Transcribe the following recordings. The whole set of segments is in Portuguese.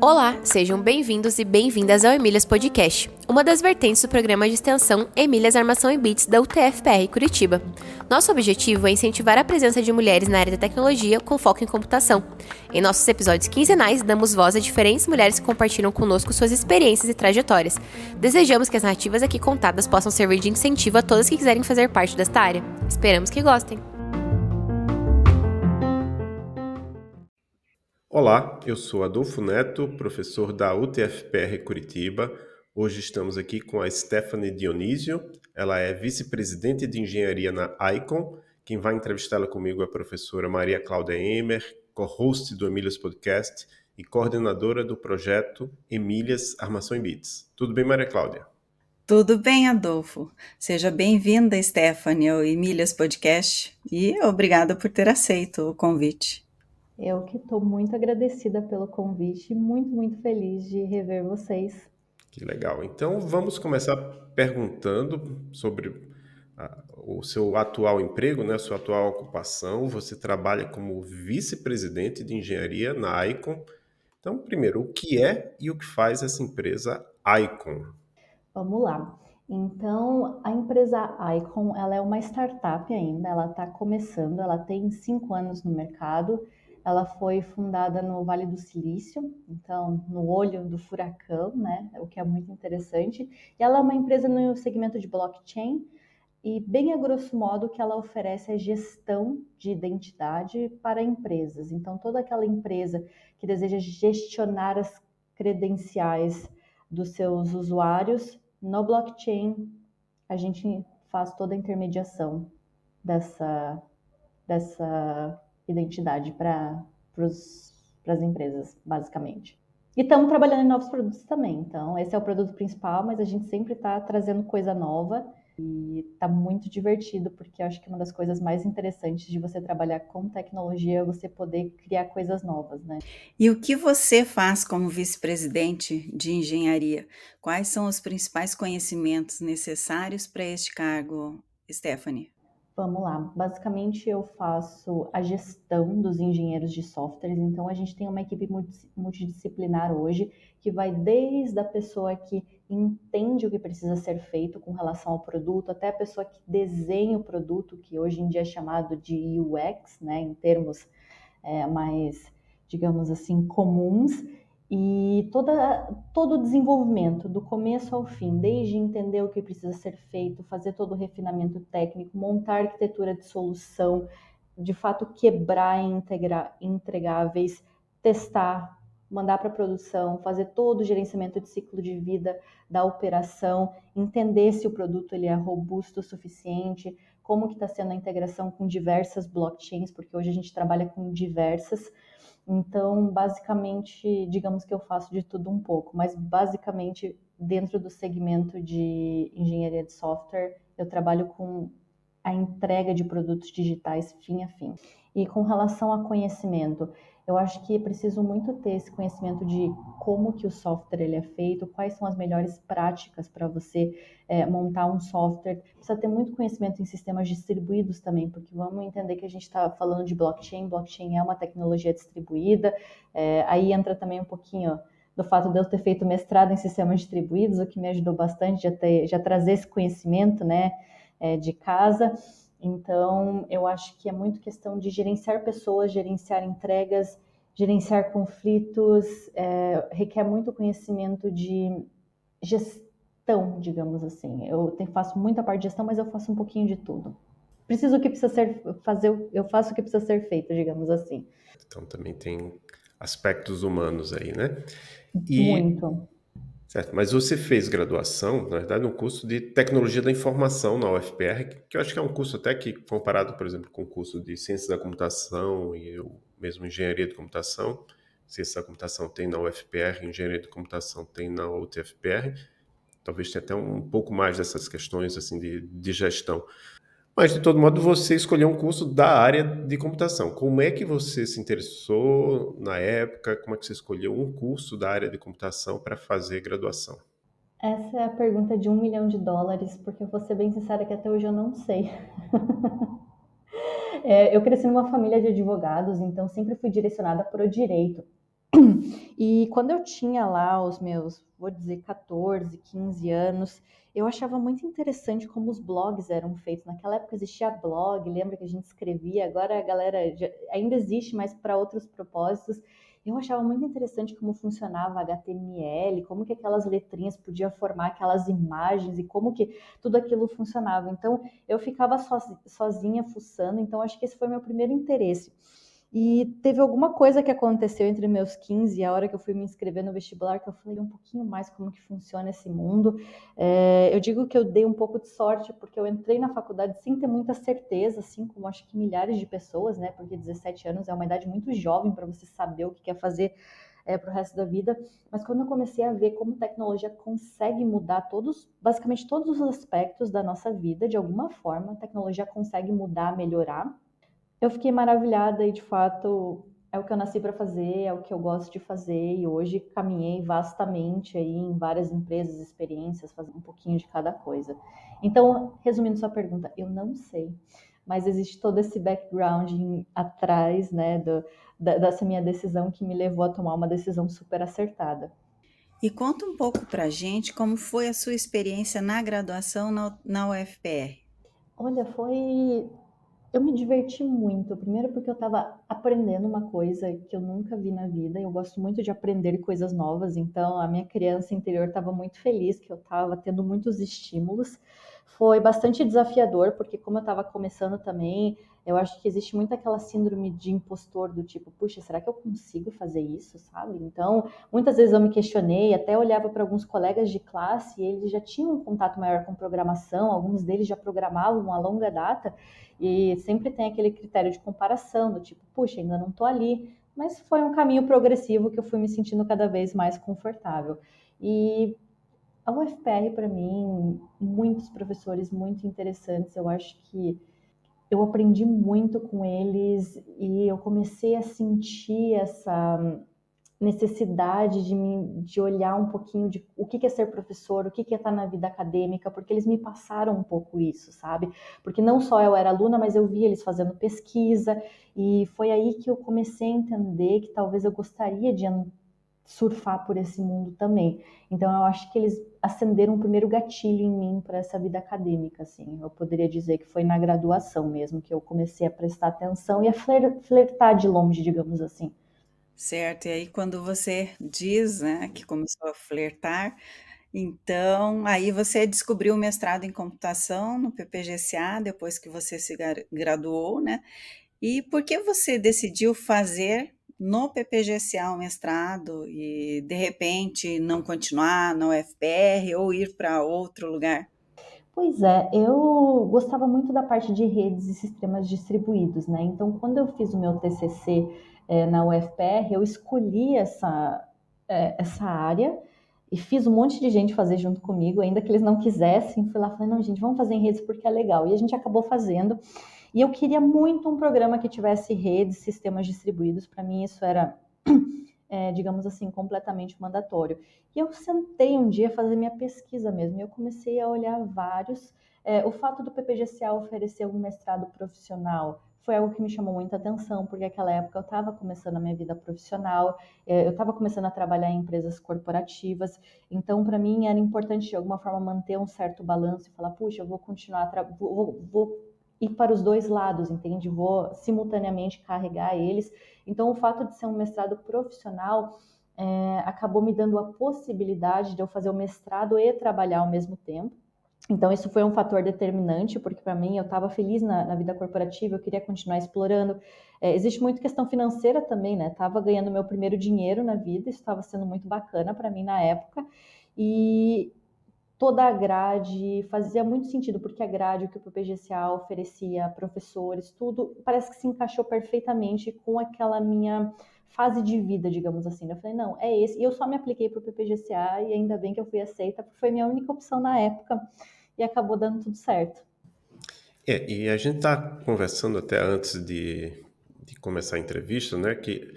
Olá, sejam bem-vindos e bem-vindas ao Emílias Podcast, uma das vertentes do programa de extensão Emílias Armação e Bits da UTFPR Curitiba. Nosso objetivo é incentivar a presença de mulheres na área da tecnologia com foco em computação. Em nossos episódios quinzenais, damos voz a diferentes mulheres que compartilham conosco suas experiências e trajetórias. Desejamos que as narrativas aqui contadas possam servir de incentivo a todas que quiserem fazer parte desta área. Esperamos que gostem! Olá, eu sou Adolfo Neto, professor da UTFPR Curitiba. Hoje estamos aqui com a Stephanie Dionísio. Ela é vice-presidente de engenharia na ICON. Quem vai entrevistá-la comigo é a professora Maria Cláudia Emer, co-host do Emílias Podcast e coordenadora do projeto Emílias Armação em Bits. Tudo bem, Maria Cláudia? Tudo bem, Adolfo. Seja bem-vinda, Stephanie, ao Emílias Podcast e obrigada por ter aceito o convite. Eu que estou muito agradecida pelo convite, muito, muito feliz de rever vocês. Que legal. Então vamos começar perguntando sobre a, o seu atual emprego, né, a sua atual ocupação. Você trabalha como vice-presidente de engenharia na Icon. Então, primeiro, o que é e o que faz essa empresa Icon? Vamos lá. Então, a empresa Icon, ela é uma startup ainda, ela está começando, ela tem cinco anos no mercado ela foi fundada no Vale do Silício, então no olho do furacão, né? O que é muito interessante. E ela é uma empresa no segmento de blockchain e bem a grosso modo o que ela oferece é gestão de identidade para empresas. Então toda aquela empresa que deseja gestionar as credenciais dos seus usuários no blockchain, a gente faz toda a intermediação dessa dessa identidade para as empresas, basicamente. E estamos trabalhando em novos produtos também. Então, esse é o produto principal, mas a gente sempre está trazendo coisa nova e está muito divertido, porque eu acho que uma das coisas mais interessantes de você trabalhar com tecnologia é você poder criar coisas novas, né? E o que você faz como vice-presidente de engenharia? Quais são os principais conhecimentos necessários para este cargo, Stephanie? Vamos lá. Basicamente, eu faço a gestão dos engenheiros de softwares. Então, a gente tem uma equipe multidisciplinar hoje que vai desde a pessoa que entende o que precisa ser feito com relação ao produto, até a pessoa que desenha o produto, que hoje em dia é chamado de UX, né, em termos é, mais, digamos assim, comuns e toda, todo o desenvolvimento, do começo ao fim, desde entender o que precisa ser feito, fazer todo o refinamento técnico, montar arquitetura de solução, de fato quebrar e integrar, entregáveis, testar, mandar para produção, fazer todo o gerenciamento de ciclo de vida da operação, entender se o produto ele é robusto o suficiente, como que está sendo a integração com diversas blockchains, porque hoje a gente trabalha com diversas, então, basicamente, digamos que eu faço de tudo um pouco, mas basicamente dentro do segmento de engenharia de software, eu trabalho com a entrega de produtos digitais fim a fim. E com relação a conhecimento, eu acho que é preciso muito ter esse conhecimento de como que o software ele é feito, quais são as melhores práticas para você é, montar um software. Precisa ter muito conhecimento em sistemas distribuídos também, porque vamos entender que a gente está falando de blockchain, blockchain é uma tecnologia distribuída, é, aí entra também um pouquinho do fato de eu ter feito mestrado em sistemas distribuídos, o que me ajudou bastante já, ter, já trazer esse conhecimento né, é, de casa. Então, eu acho que é muito questão de gerenciar pessoas, gerenciar entregas, gerenciar conflitos, é, requer muito conhecimento de gestão, digamos assim. Eu tenho, faço muita parte de gestão, mas eu faço um pouquinho de tudo. Preciso o que precisa ser fazer, eu faço o que precisa ser feito, digamos assim. Então também tem aspectos humanos aí, né? E, muito. Certo, mas você fez graduação, na verdade, no curso de Tecnologia da Informação na UFPR, que eu acho que é um curso até que, comparado, por exemplo, com o curso de Ciências da Computação e eu mesmo Engenharia de Computação, Ciências da Computação tem na UFPR, Engenharia de Computação tem na UTFPR, talvez tenha até um pouco mais dessas questões assim de, de gestão. Mas, de todo modo, você escolheu um curso da área de computação. Como é que você se interessou na época? Como é que você escolheu um curso da área de computação para fazer graduação? Essa é a pergunta de um milhão de dólares, porque eu vou ser bem sincera que até hoje eu não sei. É, eu cresci numa família de advogados, então sempre fui direcionada para o direito. E quando eu tinha lá os meus, vou dizer, 14, 15 anos, eu achava muito interessante como os blogs eram feitos. Naquela época existia blog, lembra que a gente escrevia, agora a galera já, ainda existe, mas para outros propósitos. Eu achava muito interessante como funcionava HTML, como que aquelas letrinhas podiam formar aquelas imagens e como que tudo aquilo funcionava. Então, eu ficava sozinha fuçando, então acho que esse foi meu primeiro interesse. E teve alguma coisa que aconteceu entre meus 15 e a hora que eu fui me inscrever no vestibular, que eu falei um pouquinho mais como que funciona esse mundo. É, eu digo que eu dei um pouco de sorte, porque eu entrei na faculdade sem ter muita certeza, assim como acho que milhares de pessoas, né? Porque 17 anos é uma idade muito jovem para você saber o que quer fazer é, para o resto da vida. Mas quando eu comecei a ver como tecnologia consegue mudar todos, basicamente todos os aspectos da nossa vida, de alguma forma, a tecnologia consegue mudar, melhorar eu fiquei maravilhada e de fato é o que eu nasci para fazer, é o que eu gosto de fazer e hoje caminhei vastamente aí em várias empresas, experiências, fazendo um pouquinho de cada coisa. Então, resumindo sua pergunta, eu não sei, mas existe todo esse background atrás, né, do, da, dessa minha decisão que me levou a tomar uma decisão super acertada. E conta um pouco para gente como foi a sua experiência na graduação na, na UFPR. Olha, foi eu me diverti muito. Primeiro porque eu estava aprendendo uma coisa que eu nunca vi na vida. Eu gosto muito de aprender coisas novas, então a minha criança interior estava muito feliz que eu estava tendo muitos estímulos. Foi bastante desafiador, porque como eu estava começando também, eu acho que existe muito aquela síndrome de impostor do tipo, puxa, será que eu consigo fazer isso, sabe? Então, muitas vezes eu me questionei, até olhava para alguns colegas de classe e eles já tinham um contato maior com programação, alguns deles já programavam a longa data, e sempre tem aquele critério de comparação, do tipo, puxa, ainda não estou ali, mas foi um caminho progressivo que eu fui me sentindo cada vez mais confortável. E a UFPR, para mim, muitos professores muito interessantes, eu acho que eu aprendi muito com eles e eu comecei a sentir essa necessidade de, me, de olhar um pouquinho de o que é ser professor, o que é estar na vida acadêmica, porque eles me passaram um pouco isso, sabe? Porque não só eu era aluna, mas eu via eles fazendo pesquisa e foi aí que eu comecei a entender que talvez eu gostaria de surfar por esse mundo também. Então eu acho que eles acenderam um primeiro gatilho em mim para essa vida acadêmica, assim. Eu poderia dizer que foi na graduação mesmo que eu comecei a prestar atenção e a flertar de longe, digamos assim. Certo. E aí quando você diz, né, que começou a flertar, então aí você descobriu o mestrado em computação no PPGCA depois que você se graduou, né? E por que você decidiu fazer no PPGCA o mestrado e de repente não continuar na UFPR ou ir para outro lugar? Pois é, eu gostava muito da parte de redes e sistemas distribuídos, né? Então, quando eu fiz o meu TCC é, na UFPR, eu escolhi essa, é, essa área e fiz um monte de gente fazer junto comigo, ainda que eles não quisessem. Fui lá e falei, não, gente, vamos fazer em redes porque é legal. E a gente acabou fazendo. E eu queria muito um programa que tivesse redes, sistemas distribuídos. Para mim, isso era, é, digamos assim, completamente mandatório. E eu sentei um dia fazer minha pesquisa mesmo. E eu comecei a olhar vários. É, o fato do PPGCA oferecer um mestrado profissional foi algo que me chamou muita atenção, porque naquela época eu estava começando a minha vida profissional, é, eu estava começando a trabalhar em empresas corporativas, então para mim era importante de alguma forma manter um certo balanço e falar, puxa, eu vou continuar, vou, vou, ir para os dois lados, entende? Vou simultaneamente carregar eles. Então, o fato de ser um mestrado profissional é, acabou me dando a possibilidade de eu fazer o mestrado e trabalhar ao mesmo tempo. Então, isso foi um fator determinante, porque para mim eu estava feliz na, na, vida corporativa, eu queria continuar explorando. É, existe muito questão financeira também, né? Estava ganhando meu primeiro dinheiro na vida, isso estava sendo muito bacana para mim na época. E toda a grade fazia muito sentido, porque a grade, o que o PPGCA oferecia, professores, tudo, parece que se encaixou perfeitamente com aquela minha fase de vida, digamos assim. Eu falei, não, é esse. E eu só me apliquei para o PPGCA e ainda bem que eu fui aceita, porque foi minha única opção na época e acabou dando tudo certo. É, e a gente está conversando até antes de, de começar a entrevista, né, que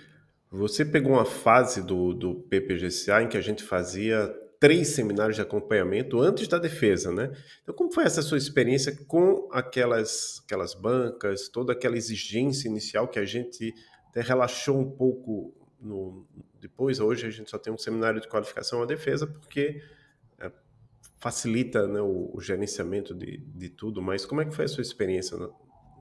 você pegou uma fase do, do PPGCA em que a gente fazia três seminários de acompanhamento antes da defesa, né? Então, como foi essa sua experiência com aquelas, aquelas bancas, toda aquela exigência inicial que a gente até relaxou um pouco no, depois? Hoje a gente só tem um seminário de qualificação à defesa porque é, facilita né, o, o, gerenciamento de, de tudo, mas como é que foi a sua experiência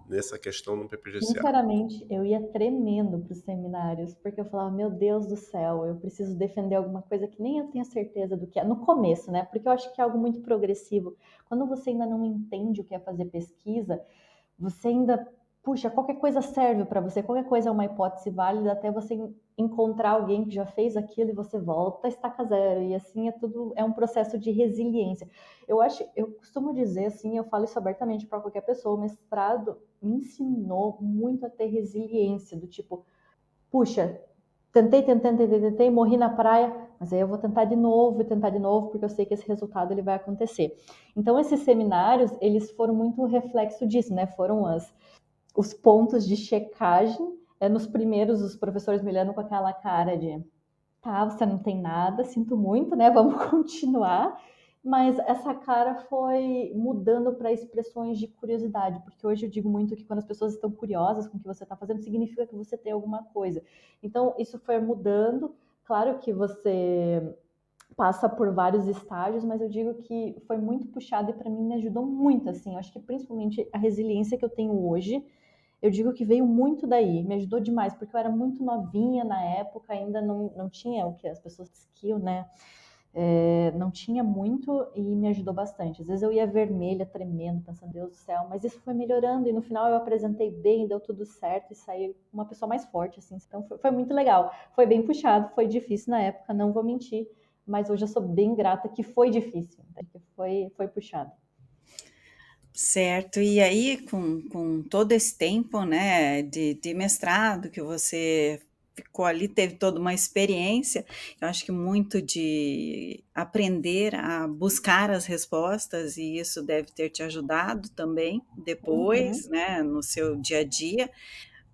nessa questão no PPGCA? Sinceramente, eu ia tremendo para os seminários, porque eu falava, meu Deus do céu, eu preciso defender alguma coisa que nem eu tenho certeza do que é. No começo, né? Porque eu acho que é algo muito progressivo. Quando você ainda não entende o que é fazer pesquisa, você ainda puxa, qualquer coisa serve para você, qualquer coisa é uma hipótese válida até você encontrar alguém que já fez aquilo e você volta a estaca zero. E assim é tudo, é um processo de resiliência. Eu acho, eu costumo dizer assim, eu falo isso abertamente para qualquer pessoa, o mestrado me ensinou muito a ter resiliência, do tipo, puxa, tentei, tentei, tentei, tentei, morri na praia, mas aí eu vou tentar de novo e tentar de novo, porque eu sei que esse resultado ele vai acontecer. Então esses seminários, eles foram muito reflexo disso, né? Foram as os pontos de checagem. É, nos primeiros, os professores me olhando com aquela cara de tá, você não tem nada, sinto muito, né? Vamos continuar. Mas essa cara foi mudando para expressões de curiosidade, porque hoje eu digo muito que quando as pessoas estão curiosas com o que você está fazendo, significa que você tem alguma coisa. Então, isso foi mudando. Claro que você passa por vários estágios, mas eu digo que foi muito puxado e para mim me ajudou muito, assim. Eu acho que principalmente a resiliência que eu tenho hoje, eu digo que veio muito daí, me ajudou demais, porque eu era muito novinha na época, ainda não, não tinha o que as pessoas skill, né? É, não tinha muito e me ajudou bastante. Às vezes eu ia vermelha, tremendo, pensando, Deus do céu, mas isso foi melhorando e no final eu apresentei bem, deu tudo certo e saí uma pessoa mais forte, assim. Então foi, foi muito legal. Foi bem puxado, foi difícil na época, não vou mentir, mas hoje eu sou bem grata que foi difícil, que foi, foi puxado. Certo, e aí com, com todo esse tempo, né, de, de mestrado que você ficou ali, teve toda uma experiência, eu acho que muito de aprender a buscar as respostas, e isso deve ter te ajudado também depois, uhum. né, no seu dia a dia,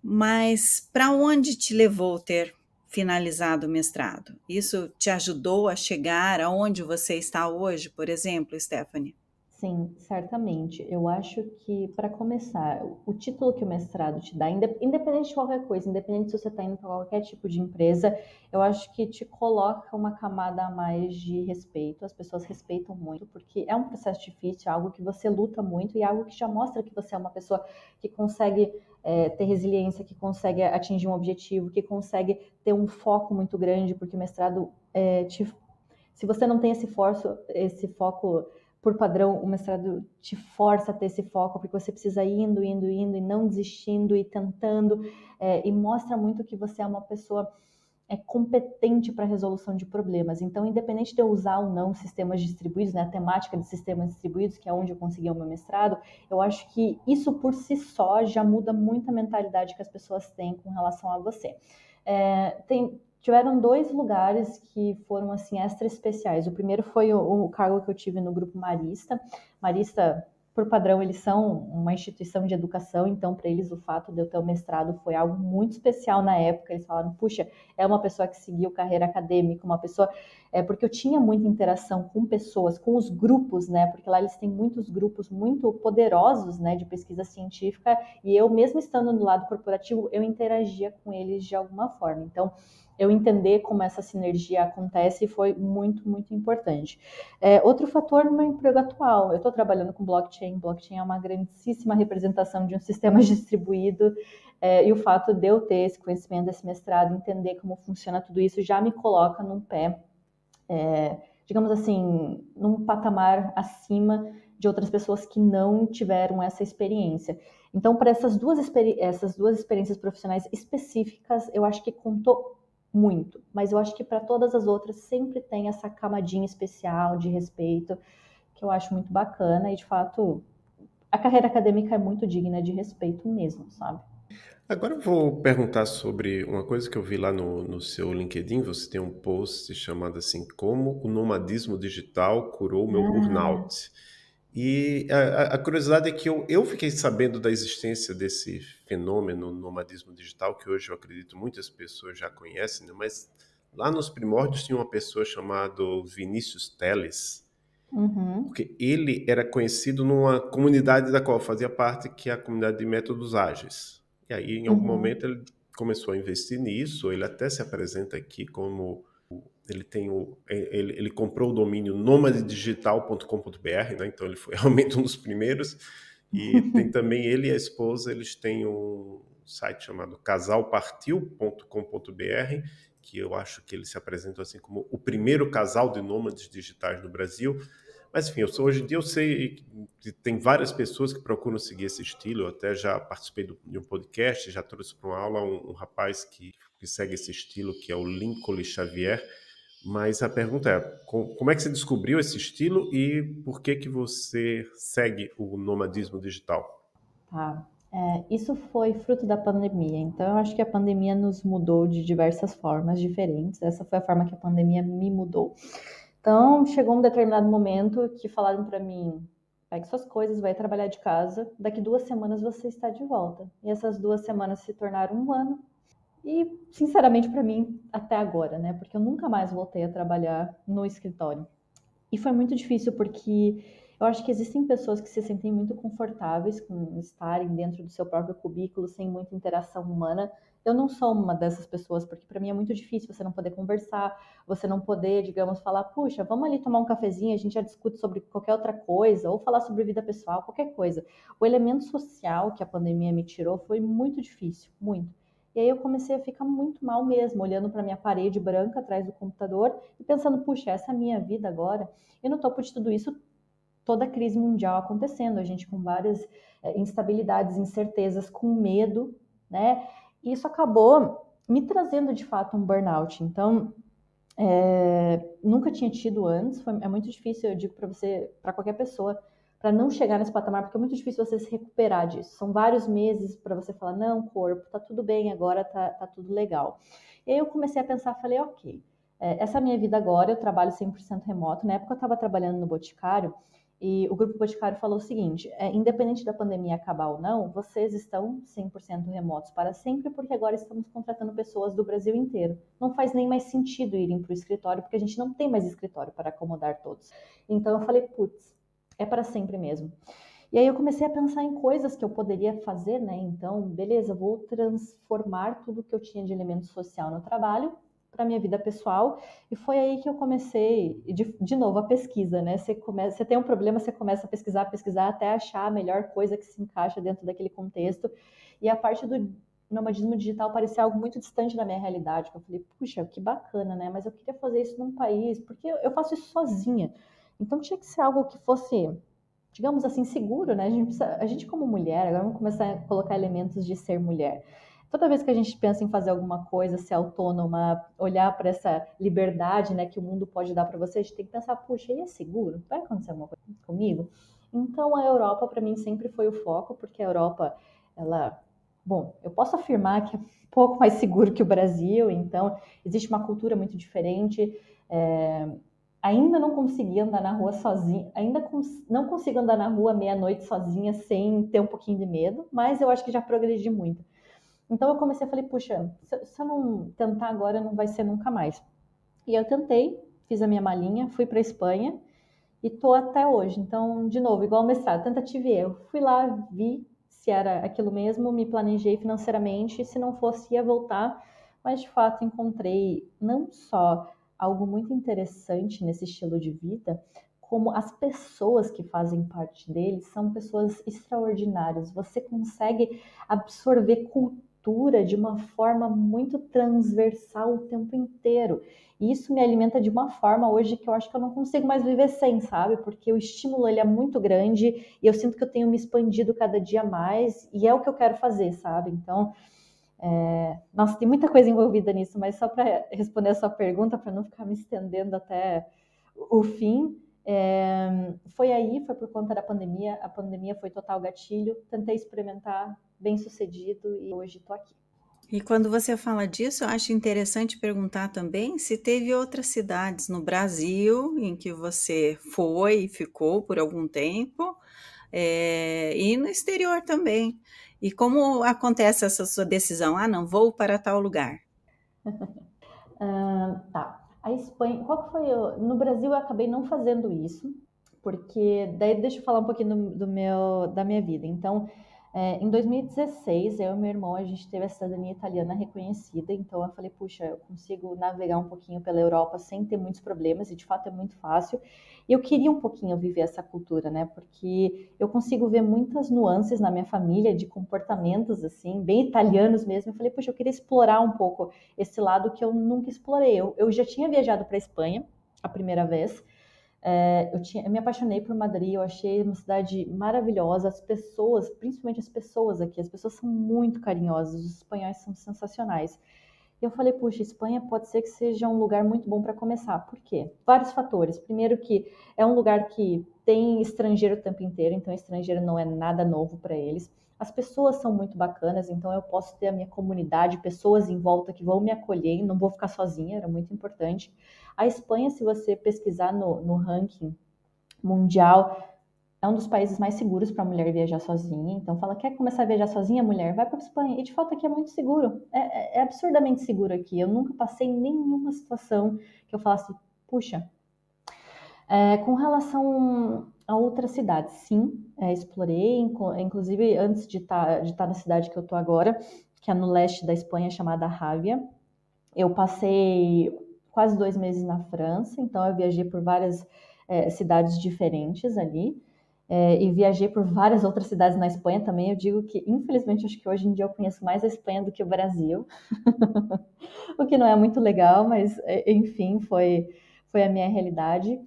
mas para onde te levou ter finalizado o mestrado? Isso te ajudou a chegar aonde você está hoje, por exemplo, Stephanie? Sim, certamente. Eu acho que, para começar, o título que o mestrado te dá, independente de qualquer coisa, independente se você está indo para qualquer tipo de empresa, eu acho que te coloca uma camada a mais de respeito. As pessoas respeitam muito, porque é um processo difícil, é algo que você luta muito e é algo que já mostra que você é uma pessoa que consegue é, ter resiliência, que consegue atingir um objetivo, que consegue ter um foco muito grande, porque o mestrado é, te, se você não tem esse, forço, esse foco por padrão, o mestrado te força a ter esse foco, porque você precisa indo, indo, indo, e não desistindo, e tentando, é, e mostra muito que você é uma pessoa é competente para resolução de problemas. Então, independente de eu usar ou não sistemas distribuídos, né, a temática de sistemas distribuídos, que é onde eu consegui o meu mestrado, eu acho que isso por si só já muda muito a mentalidade que as pessoas têm com relação a você. É, tem, tiveram dois lugares que foram assim extra especiais. O primeiro foi o, o, cargo que eu tive no grupo Marista. Marista, por padrão, eles são uma instituição de educação, então para eles o fato de eu ter o mestrado foi algo muito especial na época. Eles falaram: "Puxa, é uma pessoa que seguiu carreira acadêmica, uma pessoa é porque eu tinha muita interação com pessoas, com os grupos, né? Porque lá eles têm muitos grupos muito poderosos, né, de pesquisa científica, e eu mesmo estando no lado corporativo, eu interagia com eles de alguma forma. Então, eu entender como essa sinergia acontece foi muito, muito importante. É, outro fator no meu emprego atual, eu estou trabalhando com blockchain, blockchain é uma grandíssima representação de um sistema distribuído, é, e o fato de eu ter esse conhecimento desse mestrado, entender como funciona tudo isso, já me coloca num pé, é, digamos assim, num patamar acima de outras pessoas que não tiveram essa experiência. Então, para essas duas, essas duas experiências profissionais específicas, eu acho que contou muito, mas eu acho que para todas as outras sempre tem essa camadinha especial de respeito que eu acho muito bacana e de fato a carreira acadêmica é muito digna de respeito mesmo, sabe? Agora eu vou perguntar sobre uma coisa que eu vi lá no, no seu LinkedIn. Você tem um post chamado assim: Como o nomadismo digital curou o meu ah. burnout. E a, a, curiosidade é que eu, eu fiquei sabendo da existência desse fenômeno nomadismo digital, que hoje eu acredito muitas pessoas já conhecem, né? mas lá nos primórdios tinha uma pessoa chamada Vinícius Teles, Uhum. porque ele era conhecido numa comunidade da qual fazia parte, que é a comunidade de métodos ágeis. E aí, em algum Uhum. momento, ele começou a investir nisso. Ele até se apresenta aqui como ele tem o ele, ele comprou o domínio nomadedigital.com.br, né? Então ele foi realmente um dos primeiros. E tem também ele e a esposa, eles têm um site chamado casalpartiu.com.br, que eu acho que eles se apresentam assim como o primeiro casal de nômades digitais no Brasil. Mas enfim, eu hoje em dia eu sei que tem várias pessoas que procuram seguir esse estilo. Eu até já participei do, de um podcast, já trouxe para uma aula um, um rapaz que, que, segue esse estilo, que é o Lincoln Xavier. Mas a pergunta é, como é que você descobriu esse estilo e por que que você segue o nomadismo digital? Tá. É, isso foi fruto da pandemia, então eu acho que a pandemia nos mudou de diversas formas diferentes. Essa foi a forma que a pandemia me mudou. Então, chegou um determinado momento que falaram para mim: pegue suas coisas, vai trabalhar de casa, daqui duas semanas você está de volta. E essas duas semanas se tornaram um ano. E, sinceramente, para mim, até agora, né? Porque eu nunca mais voltei a trabalhar no escritório. E foi muito difícil porque eu acho que existem pessoas que se sentem muito confortáveis com estarem dentro do seu próprio cubículo, sem muita interação humana. Eu não sou uma dessas pessoas, porque para mim é muito difícil você não poder conversar, você não poder, digamos, falar, puxa, vamos ali tomar um cafezinho, a gente já discute sobre qualquer outra coisa, ou falar sobre vida pessoal, qualquer coisa. O elemento social que a pandemia me tirou foi muito difícil, muito. E aí eu comecei a ficar muito mal mesmo, olhando para minha parede branca atrás do computador e pensando, puxa, essa é a minha vida agora. E no topo de tudo isso, toda a crise mundial acontecendo, a gente com várias é, instabilidades, incertezas, com medo, né? E isso acabou me trazendo de fato um burnout. Então, é, nunca tinha tido antes, foi, é muito difícil, eu digo para você, para qualquer pessoa, para não chegar nesse patamar, porque é muito difícil você se recuperar disso. São vários meses para você falar, não, corpo, tá tudo bem, agora tá, tá tudo legal. E aí eu comecei a pensar, falei, ok, é, essa minha vida agora, eu trabalho 100% remoto. Na época eu estava trabalhando no Boticário, e o Grupo Boticário falou o seguinte: é, independente da pandemia acabar ou não, vocês estão 100% remotos para sempre, porque agora estamos contratando pessoas do Brasil inteiro. Não faz nem mais sentido irem para o escritório, porque a gente não tem mais escritório para acomodar todos. Então eu falei: putz, é para sempre mesmo. E aí eu comecei a pensar em coisas que eu poderia fazer, né? Então, beleza, vou transformar tudo que eu tinha de elemento social no trabalho para minha vida pessoal e foi aí que eu comecei de, de novo a pesquisa, né? Você começa, você tem um problema, você começa a pesquisar, pesquisar até achar a melhor coisa que se encaixa dentro daquele contexto e a parte do nomadismo digital parecia algo muito distante da minha realidade. Eu falei, puxa, que bacana, né? Mas eu queria fazer isso num país porque eu faço isso sozinha. Então tinha que ser algo que fosse digamos assim, seguro, né? A gente, precisa, a gente como mulher, agora vamos começar a colocar elementos de ser mulher toda vez que a gente pensa em fazer alguma coisa, ser autônoma, olhar para essa liberdade né, que o mundo pode dar para você, a gente tem que pensar, puxa, e é seguro? Vai acontecer alguma coisa comigo? Então a Europa para mim sempre foi o foco, porque a Europa, ela, bom, eu posso afirmar que é um pouco mais seguro que o Brasil, então existe uma cultura muito diferente. É, ainda não consegui andar na rua sozinha, ainda cons não consigo andar na rua meia-noite sozinha sem ter um pouquinho de medo, mas eu acho que já progredi muito. Então eu comecei a falei, puxa, se, se eu não tentar agora, não vai ser nunca mais. E eu tentei, fiz a minha malinha, fui para Espanha e tô até hoje. Então, de novo, igual o mestrado, tentativa e erro. Fui lá, vi se era aquilo mesmo, me planejei financeiramente, se não fosse ia voltar, mas de fato encontrei não só algo muito interessante nesse estilo de vida, como as pessoas que fazem parte dele são pessoas extraordinárias. Você consegue absorver cultura cultura de uma forma muito transversal o tempo inteiro. E isso me alimenta de uma forma hoje que eu acho que eu não consigo mais viver sem, sabe? Porque o estímulo ele é muito grande e eu sinto que eu tenho me expandido cada dia mais e é o que eu quero fazer, sabe? Então, é... nossa, tem muita coisa envolvida nisso, mas só para responder a sua pergunta, para não ficar me estendendo até o fim, é... foi aí, foi por conta da pandemia. A pandemia foi total gatilho. Tentei experimentar bem sucedido e hoje estou aqui. E quando você fala disso, eu acho interessante perguntar também se teve outras cidades no Brasil em que você foi e ficou por algum tempo, é, e no exterior também. E como acontece essa sua decisão? Ah, não, vou para tal lugar. Tá. A Espanha, qual que foi? O... No Brasil eu acabei não fazendo isso, porque daí deixa eu falar um pouquinho do, do meu, da minha vida. Então, é, em 2016, eu e meu irmão, a gente teve a cidadania italiana reconhecida, então eu falei, puxa, eu consigo navegar um pouquinho pela Europa sem ter muitos problemas, e de fato é muito fácil. E eu queria um pouquinho viver essa cultura, né? Porque eu consigo ver muitas nuances na minha família de comportamentos, assim, bem italianos mesmo. Eu falei, puxa, eu queria explorar um pouco esse lado que eu nunca explorei. Eu, eu já tinha viajado para a Espanha a primeira vez, é, eu, tinha, eu me apaixonei por Madrid, eu achei uma cidade maravilhosa, as pessoas, principalmente as pessoas aqui, as pessoas são muito carinhosas, os espanhóis são sensacionais. E eu falei, puxa, Espanha pode ser que seja um lugar muito bom para começar. Por quê? Vários fatores. Primeiro que é um lugar que tem estrangeiro o tempo inteiro, então estrangeiro não é nada novo para eles. As pessoas são muito bacanas, então eu posso ter a minha comunidade, pessoas em volta que vão me acolher, não vou ficar sozinha, era muito importante. A Espanha, se você pesquisar no, no ranking mundial, é um dos países mais seguros para a mulher viajar sozinha. Então, fala, quer começar a viajar sozinha, mulher? Vai para a Espanha. E de fato aqui é muito seguro. É, é, é, absurdamente seguro aqui. Eu nunca passei nenhuma situação que eu falasse, puxa. É, com relação a outras cidades, sim, é, explorei, inclusive antes de estar tá, de tá na cidade que eu estou agora, que é no leste da Espanha, chamada Rávia. Eu passei quase dois meses na França, então eu viajei por várias é, cidades diferentes ali. É, e viajei por várias outras cidades na Espanha também. Eu digo que, infelizmente, acho que hoje em dia eu conheço mais a Espanha do que o Brasil, o que não é muito legal, mas é, enfim, foi, foi a minha realidade.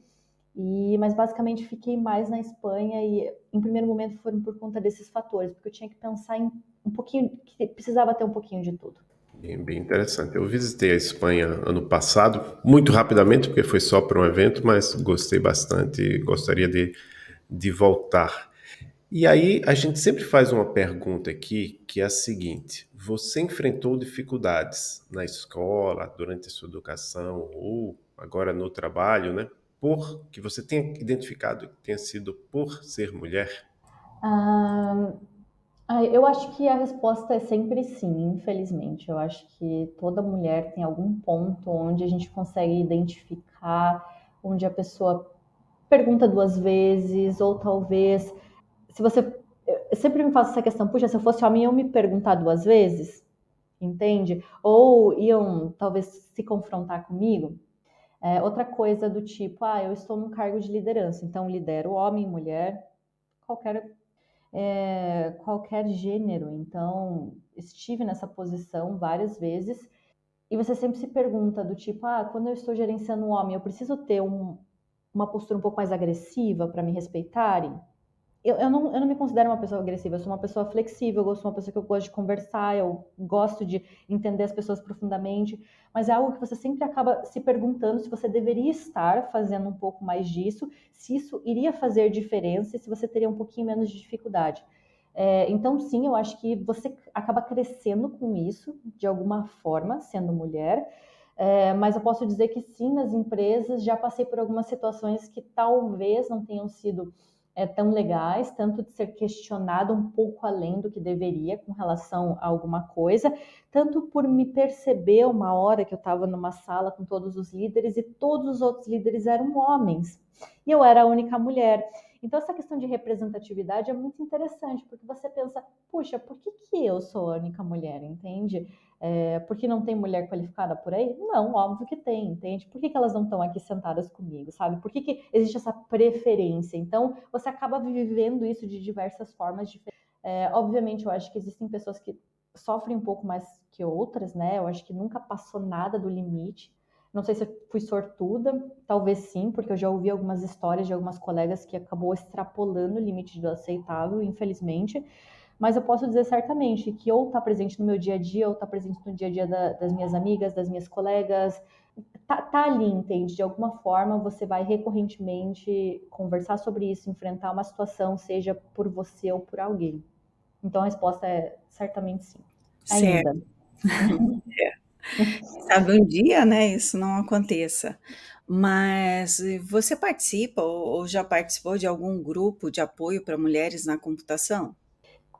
E, mas basicamente fiquei mais na Espanha e em primeiro momento foram por conta desses fatores, porque eu tinha que pensar em um pouquinho, que precisava ter um pouquinho de tudo. Bem, bem interessante. Eu visitei a Espanha ano passado, muito rapidamente, porque foi só para um evento, mas gostei bastante e gostaria de, de voltar. E aí a gente sempre faz uma pergunta aqui, que é a seguinte: você enfrentou dificuldades na escola, durante a sua educação ou agora no trabalho, né? Por que você tenha identificado que tenha sido por ser mulher? Ah, eu acho que a resposta é sempre sim, infelizmente. Eu acho que toda mulher tem algum ponto onde a gente consegue identificar, onde a pessoa pergunta duas vezes, ou talvez, se você. Eu sempre me faço essa questão, puxa, se eu fosse homem, eu me perguntar duas vezes, entende? Ou iam talvez se confrontar comigo. É, outra coisa do tipo, ah, eu estou num cargo de liderança, então lidero homem, mulher, qualquer, é, qualquer gênero. Então, estive nessa posição várias vezes e você sempre se pergunta do tipo, ah, quando eu estou gerenciando um homem, eu preciso ter um, uma postura um pouco mais agressiva para me respeitarem? Eu, eu, não, eu não me considero uma pessoa agressiva, eu sou uma pessoa flexível, eu sou uma pessoa que eu gosto de conversar, eu gosto de entender as pessoas profundamente, mas é algo que você sempre acaba se perguntando se você deveria estar fazendo um pouco mais disso, se isso iria fazer diferença e se você teria um pouquinho menos de dificuldade. É, então, sim, eu acho que você acaba crescendo com isso, de alguma forma, sendo mulher. É, mas eu posso dizer que sim, nas empresas já passei por algumas situações que talvez não tenham sido é, tão legais, tanto de ser questionado um pouco além do que deveria com relação a alguma coisa, tanto por me perceber uma hora que eu estava numa sala com todos os líderes e todos os outros líderes eram homens e eu era a única mulher. Então, essa questão de representatividade é muito interessante, porque você pensa, puxa, por que, que eu sou a única mulher, entende? É, porque não tem mulher qualificada por aí? Não, óbvio que tem, entende? Por que, que elas não estão aqui sentadas comigo, sabe? Por que, que existe essa preferência? Então, você acaba vivendo isso de diversas formas diferentes. É, obviamente, eu acho que existem pessoas que sofrem um pouco mais que outras, né? Eu acho que nunca passou nada do limite. Não sei se eu fui sortuda, talvez sim, porque eu já ouvi algumas histórias de algumas colegas que acabou extrapolando o limite do aceitável, infelizmente. Mas eu posso dizer certamente que ou está presente no meu dia a dia, ou está presente no dia a dia da, das minhas amigas, das minhas colegas, tá, tá, ali, entende? De alguma forma você vai recorrentemente conversar sobre isso, enfrentar uma situação, seja por você ou por alguém. Então a resposta é certamente sim. Ainda. Certo. é. Sabe, um dia, né, isso não aconteça. Mas você participa ou já participou de algum grupo de apoio para mulheres na computação?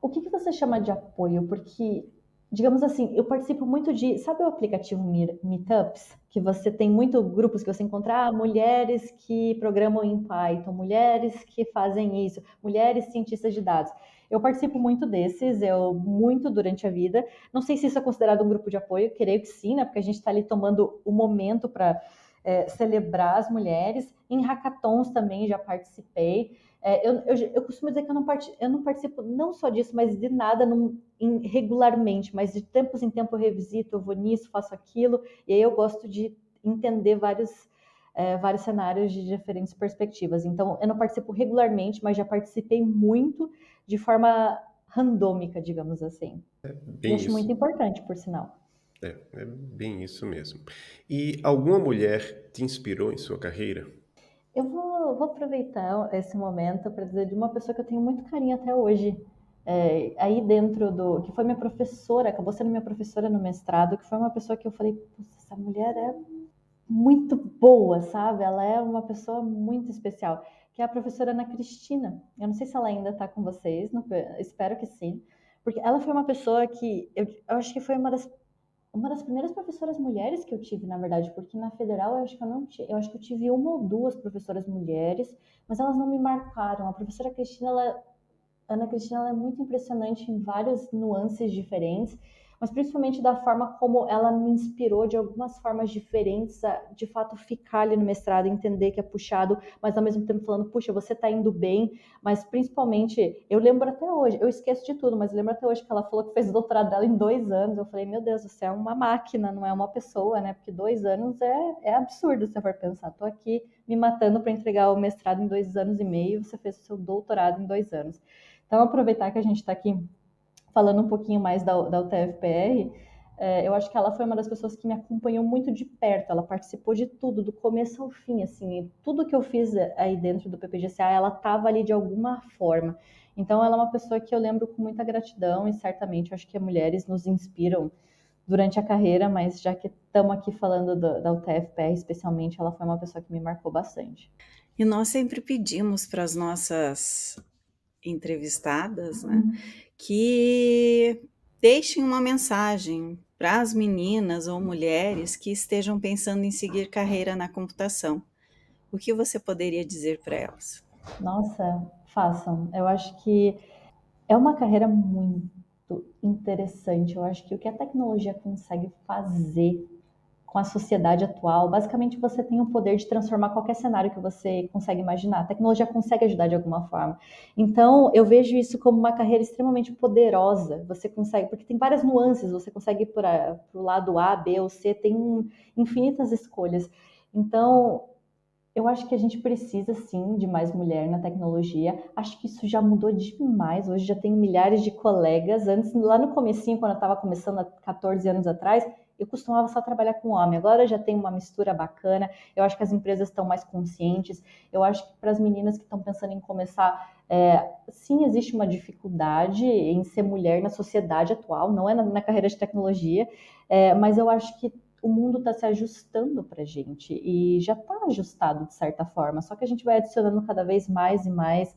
O que, que você chama de apoio? Porque digamos assim, eu participo muito de, sabe o aplicativo Meetups? Que você tem muito grupos que você encontra, ah, mulheres que programam em Python, mulheres que fazem isso, mulheres cientistas de dados. Eu participo muito desses, eu muito durante a vida. Não sei se isso é considerado um grupo de apoio, creio que sim, né? Porque a gente está ali tomando o momento para é, celebrar as mulheres. Em hackathons também já participei. É, eu, eu, eu, costumo dizer que eu não, part, eu não participo não só disso, mas de nada num, em, regularmente, mas de tempos em tempo eu revisito, eu vou nisso, faço aquilo, e aí eu gosto de entender vários, é, vários cenários de diferentes perspectivas. Então, eu não participo regularmente, mas já participei muito de forma randômica, digamos assim. É bem acho muito importante, por sinal. É, é bem isso mesmo. E alguma mulher te inspirou em sua carreira? Eu vou, vou aproveitar esse momento para dizer de uma pessoa que eu tenho muito carinho até hoje. É, aí dentro do. que foi minha professora, acabou sendo minha professora no mestrado, que foi uma pessoa que eu falei, essa mulher é muito boa, sabe? Ela é uma pessoa muito especial, que é a professora Ana Cristina. Eu não sei se ela ainda está com vocês, não, espero que sim. Porque ela foi uma pessoa que eu, eu acho que foi uma das uma das primeiras professoras mulheres que eu tive, na verdade, porque na federal eu acho que eu não eu acho que eu tive uma ou duas professoras mulheres, mas elas não me marcaram. A professora Cristina, ela, Ana Cristina, ela é muito impressionante em várias nuances diferentes mas principalmente da forma como ela me inspirou de algumas formas diferentes a, de fato, ficar ali no mestrado, entender que é puxado, mas ao mesmo tempo falando, puxa, você está indo bem, mas principalmente, eu lembro até hoje, eu esqueço de tudo, mas lembro até hoje que ela falou que fez o doutorado dela em dois anos, eu falei, meu Deus, você é uma máquina, não é uma pessoa, né, porque dois anos é, é absurdo se for pensar, tô aqui me matando para entregar o mestrado em dois anos e meio, você fez o seu doutorado em dois anos. Então, aproveitar que a gente está aqui falando um pouquinho mais da, da UTFPR, é, eu acho que ela foi uma das pessoas que me acompanhou muito de perto. Ela participou de tudo, do começo ao fim, assim, tudo que eu fiz aí dentro do PPGCA, ela estava ali de alguma forma. Então, ela é uma pessoa que eu lembro com muita gratidão e certamente acho que mulheres nos inspiram durante a carreira, mas já que estamos aqui falando do, da UTFPR especialmente, ela foi uma pessoa que me marcou bastante. E nós sempre pedimos para as nossas entrevistadas, né, uhum. que deixem uma mensagem para as meninas ou mulheres que estejam pensando em seguir carreira na computação. O que você poderia dizer para elas? Nossa, façam. Eu acho que é uma carreira muito interessante. Eu acho que o que a tecnologia consegue fazer com a sociedade atual, basicamente você tem o poder de transformar qualquer cenário que você consegue imaginar. A tecnologia consegue ajudar de alguma forma. Então, eu vejo isso como uma carreira extremamente poderosa. Você consegue, porque tem várias nuances, você consegue ir para o lado A, B ou C, tem infinitas escolhas. Então, eu acho que a gente precisa sim de mais mulher na tecnologia. Acho que isso já mudou demais. Hoje já tenho milhares de colegas. Antes, lá no comecinho, quando eu estava começando há 14 anos atrás, eu costumava só trabalhar com homem, agora já tem uma mistura bacana. Eu acho que as empresas estão mais conscientes. Eu acho que para as meninas que estão pensando em começar, é, sim, existe uma dificuldade em ser mulher na sociedade atual, não é na, na carreira de tecnologia, é, mas eu acho que o mundo está se ajustando para a gente e já está ajustado de certa forma, só que a gente vai adicionando cada vez mais e mais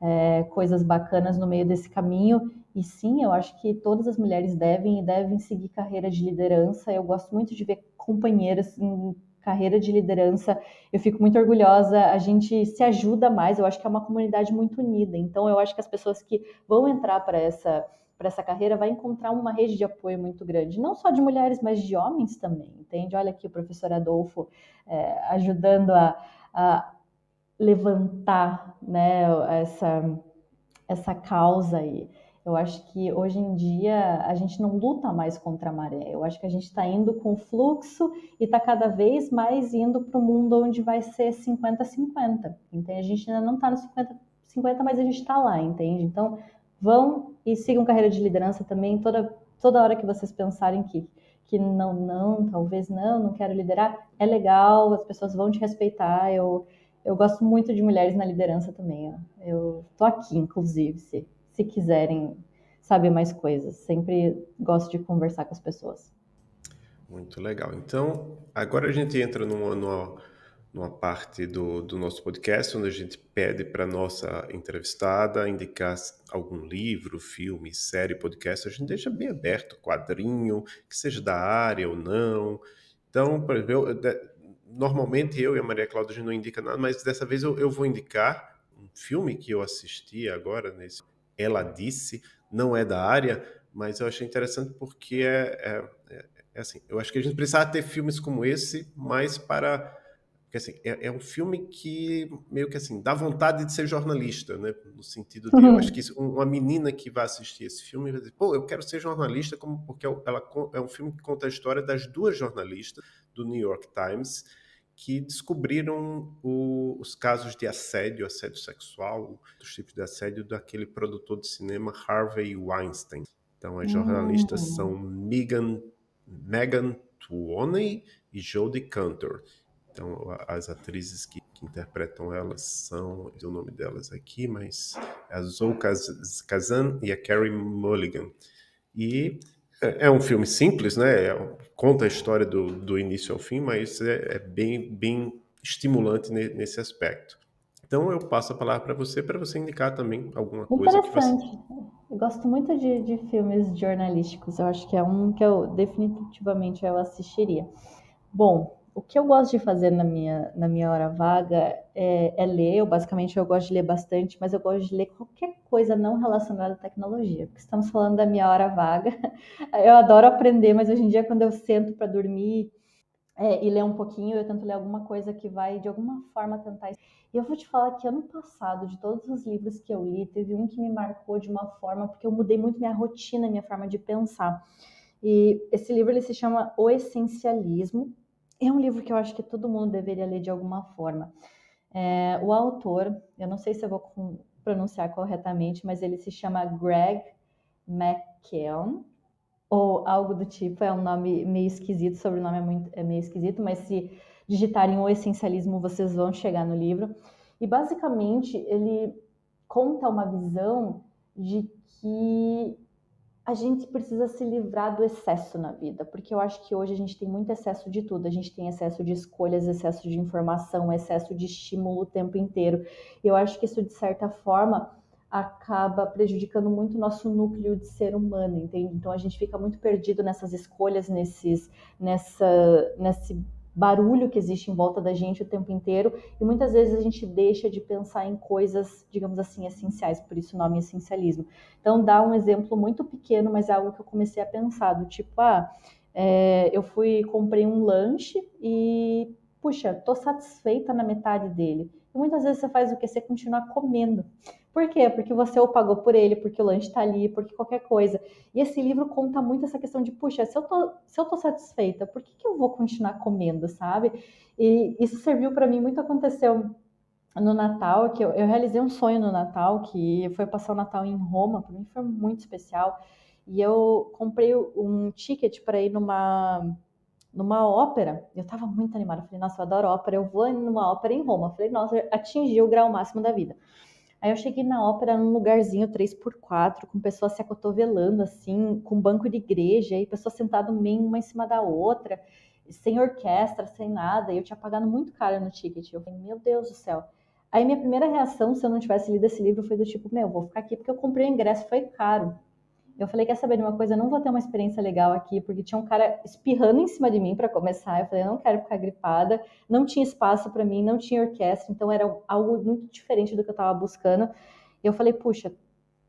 é, coisas bacanas no meio desse caminho. E sim, eu acho que todas as mulheres devem e devem seguir carreira de liderança. Eu gosto muito de ver companheiras em carreira de liderança. Eu fico muito orgulhosa. A gente se ajuda mais. Eu acho que é uma comunidade muito unida. Então, eu acho que as pessoas que vão entrar para essa para essa carreira vai encontrar uma rede de apoio muito grande, não só de mulheres, mas de homens também, entende? Olha aqui o professor Adolfo é, ajudando a, a levantar né, essa, essa causa aí. Eu acho que hoje em dia a gente não luta mais contra a maré. Eu acho que a gente está indo com o fluxo e está cada vez mais indo para o mundo onde vai ser 50-50. Entende? A gente ainda não está no 50-50, mas a gente está lá, entende? Então vão e sigam carreira de liderança também. Toda, toda hora que vocês pensarem que, que não, não, talvez não, não quero liderar, é legal, as pessoas vão te respeitar. Eu eu gosto muito de mulheres na liderança também. Ó. Eu tô aqui, inclusive, se, se quiserem saber mais coisas. Sempre gosto de conversar com as pessoas. Muito legal. Então, agora a gente entra numa, numa, numa parte do, do nosso podcast onde a gente pede para nossa entrevistada indicar algum livro, filme, série, podcast. A gente deixa bem aberto, quadrinho, que seja da área ou não. Então, por exemplo, eu, normalmente eu e a Maria Cláudia a gente não indica nada, mas dessa vez eu, eu vou indicar um filme que eu assisti agora nesse Ela Disse, não é da área, mas eu achei interessante porque é, é, é, é assim, eu acho que a gente precisava ter filmes como esse mais para porque, assim, é, é, um filme que meio que assim dá vontade de ser jornalista, né? No sentido de, uhum. eu acho que uma menina que vai assistir esse filme vai dizer, pô, eu quero ser jornalista, como porque ela é um filme que conta a história das duas jornalistas do New York Times que descobriram o, os casos de assédio, assédio sexual, dos tipos de assédio daquele produtor de cinema Harvey Weinstein. Então, as jornalistas uhum. são Megan, Megan Tuoney e Jodie Cantor. Então, as atrizes que, que, interpretam elas são, o nome delas aqui, mas é a Zoe Kazan e a Carrie Mulligan. E é, é um filme simples, né? É, conta a história do, do início ao fim, mas é, é bem, bem estimulante nesse aspecto. Então, eu passo a palavra para você, para você indicar também alguma coisa. Interessante. Que você... Eu gosto muito de, de filmes jornalísticos. Eu acho que é um que eu definitivamente eu assistiria. Bom, o que eu gosto de fazer na minha, na minha hora vaga é, é, ler. Eu, basicamente, eu gosto de ler bastante, mas eu gosto de ler qualquer coisa não relacionada à tecnologia, porque estamos falando da minha hora vaga. Eu adoro aprender, mas hoje em dia, quando eu sento para dormir é, e ler um pouquinho, eu tento ler alguma coisa que vai, de alguma forma, tentar. E eu vou te falar que ano passado, de todos os livros que eu li, teve um que me marcou de uma forma, porque eu mudei muito minha rotina, minha forma de pensar. E esse livro ele se chama O Essencialismo é um livro que eu acho que todo mundo deveria ler de alguma forma. É, o autor, eu não sei se eu vou pronunciar corretamente, mas ele se chama Greg McKeown, ou algo do tipo, é um nome meio esquisito, sobrenome é, muito, é meio esquisito, mas se digitarem o essencialismo, vocês vão chegar no livro. E basicamente ele conta uma visão de que a gente precisa se livrar do excesso na vida, porque eu acho que hoje a gente tem muito excesso de tudo. A gente tem excesso de escolhas, excesso de informação, excesso de estímulo o tempo inteiro. E eu acho que isso, de certa forma, acaba prejudicando muito o nosso núcleo de ser humano, entende? Então a gente fica muito perdido nessas escolhas, nesses, nessa, nesse barulho que existe em volta da gente o tempo inteiro e muitas vezes a gente deixa de pensar em coisas, digamos assim, essenciais, por isso o nome essencialismo. Então, dá um exemplo muito pequeno, mas é algo que eu comecei a pensar, do tipo, ah, é, eu fui, comprei um lanche e, puxa, tô satisfeita na metade dele. E muitas vezes você faz o que? Você continua comendo. Por quê? Porque você ou pagou por ele, porque o lanche está ali, porque qualquer coisa. E esse livro conta muito essa questão de, puxa, se eu tô, se eu tô satisfeita, por que, que eu vou continuar comendo, sabe? E isso serviu para mim, muito aconteceu no Natal, que eu, eu, realizei um sonho no Natal, que foi passar o Natal em Roma, para mim foi muito especial. E eu comprei um ticket para ir numa numa ópera. Eu estava muito animada, falei, nossa, eu adoro ópera, eu vou numa ópera em Roma. falei, nossa, atingi o grau máximo da vida. Aí eu cheguei na ópera num lugarzinho 3x4, com pessoas se acotovelando assim, com banco de igreja, e pessoas sentadas meio uma em cima da outra, sem orquestra, sem nada, e eu tinha pagado muito caro no ticket. Eu falei, meu Deus do céu. Aí minha primeira reação, se eu não tivesse lido esse livro, foi do tipo, meu, vou ficar aqui porque eu comprei o ingresso, foi caro. Eu falei, quer saber de uma coisa? Eu não vou ter uma experiência legal aqui, porque tinha um cara espirrando em cima de mim para começar. Eu falei, eu não quero ficar gripada. Não tinha espaço para mim, não tinha orquestra, então era algo muito diferente do que eu estava buscando. Eu falei, puxa,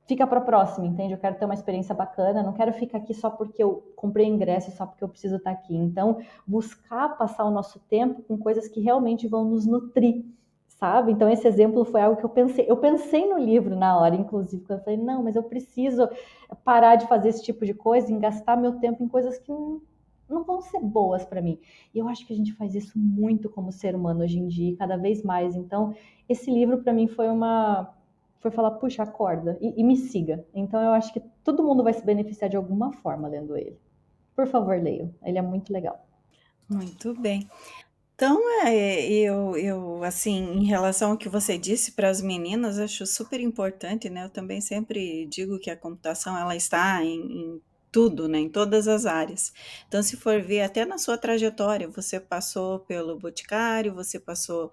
fica para a próxima, entende? Eu quero ter uma experiência bacana, não quero ficar aqui só porque eu comprei ingresso, só porque eu preciso estar aqui. Então, buscar passar o nosso tempo com coisas que realmente vão nos nutrir sabe? Então esse exemplo foi algo que eu pensei, eu pensei no livro na hora, inclusive, quando eu falei, não, mas eu preciso parar de fazer esse tipo de coisa, em gastar meu tempo em coisas que não, não vão ser boas para mim. E eu acho que a gente faz isso muito como ser humano hoje em dia, cada vez mais. Então, esse livro para mim foi uma foi falar, puxa, acorda e, e me siga. Então eu acho que todo mundo vai se beneficiar de alguma forma lendo ele. Por favor, leiam. Ele é muito legal. Muito bem. Então, é, eu, eu, assim, em relação ao que você disse para as meninas, acho super importante, né? Eu também sempre digo que a computação ela está em, em tudo, né, em todas as áreas. Então, se for ver até na sua trajetória, você passou pelo boticário, você passou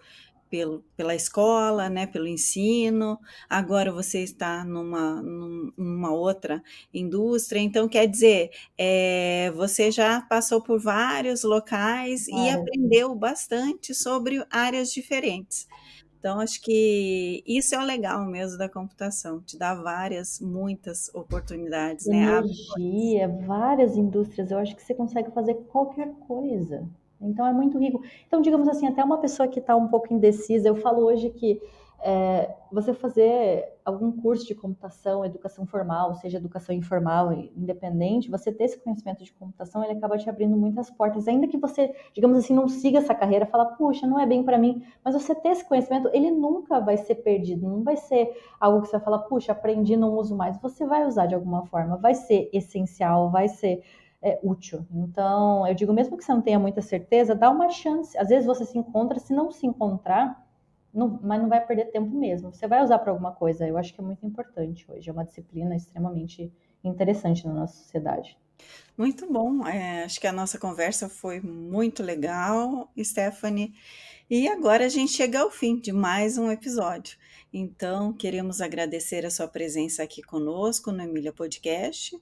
pelo, pela escola, né, pelo ensino, agora você está numa, numa outra indústria, então quer dizer, é, você já passou por vários locais e aprendeu bastante sobre áreas diferentes. Então, acho que isso é o legal mesmo da computação, te dá várias, muitas oportunidades, né? Energia, várias indústrias, eu acho que você consegue fazer qualquer coisa. Então é muito rico. Então, digamos assim, até uma pessoa que está um pouco indecisa, eu falo hoje que é, você fazer algum curso de computação, educação formal, seja educação informal, independente, você ter esse conhecimento de computação, ele acaba te abrindo muitas portas. Ainda que você, digamos assim, não siga essa carreira, fala, puxa, não é bem para mim, mas você ter esse conhecimento, ele nunca vai ser perdido, não vai ser algo que você vai falar, puxa, aprendi, não uso mais. Você vai usar de alguma forma, vai ser essencial, vai ser é, útil. Então, eu digo, mesmo que você não tenha muita certeza, dá uma chance. Às vezes você se encontra, se não se encontrar, não, mas não vai perder tempo mesmo. Você vai usar para alguma coisa. Eu acho que é muito importante hoje. É uma disciplina extremamente interessante na nossa sociedade. Muito bom. É, acho que a nossa conversa foi muito legal, Stephanie. E agora a gente chega ao fim de mais um episódio. Então, queremos agradecer a sua presença aqui conosco no Emília Podcast.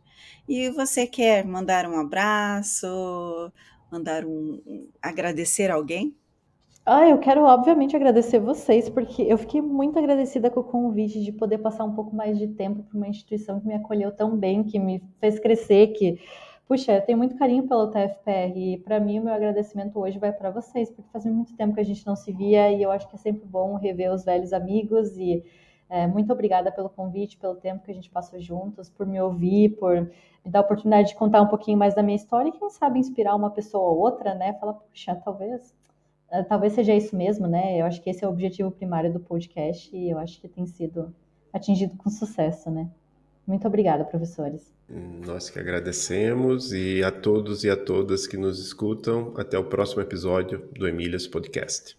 E você quer mandar um abraço, mandar um agradecer alguém? Ah, eu quero obviamente agradecer vocês, porque eu fiquei muito agradecida com o convite de poder passar um pouco mais de tempo para uma instituição que me acolheu tão bem, que me fez crescer, que Puxa, eu tenho muito carinho pelo TFPR e para mim o meu agradecimento hoje vai para vocês, porque faz muito tempo que a gente não se via e eu acho que é sempre bom rever os velhos amigos e é, muito obrigada pelo convite, pelo tempo que a gente passou juntos, por me ouvir, por me dar a oportunidade de contar um pouquinho mais da minha história e quem sabe inspirar uma pessoa ou outra, né? Falar, puxa, talvez é, talvez seja isso mesmo, né? Eu acho que esse é o objetivo primário do podcast e eu acho que tem sido atingido com sucesso, né? Muito obrigada, professores. Nós que agradecemos e a todos e a todas que nos escutam. Até o próximo episódio do Emílias Podcast.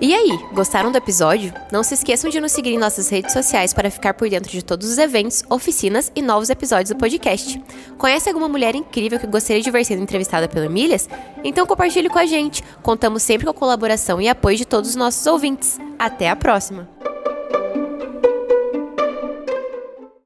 E aí, gostaram do episódio? Não se esqueçam de nos seguir em nossas redes sociais para ficar por dentro de todos os eventos, oficinas e novos episódios do podcast. Conhece alguma mulher incrível que gostaria de ver sendo entrevistada pelo Emílias? Então compartilhe com a gente. Contamos sempre com a colaboração e apoio de todos os nossos ouvintes. Até a próxima!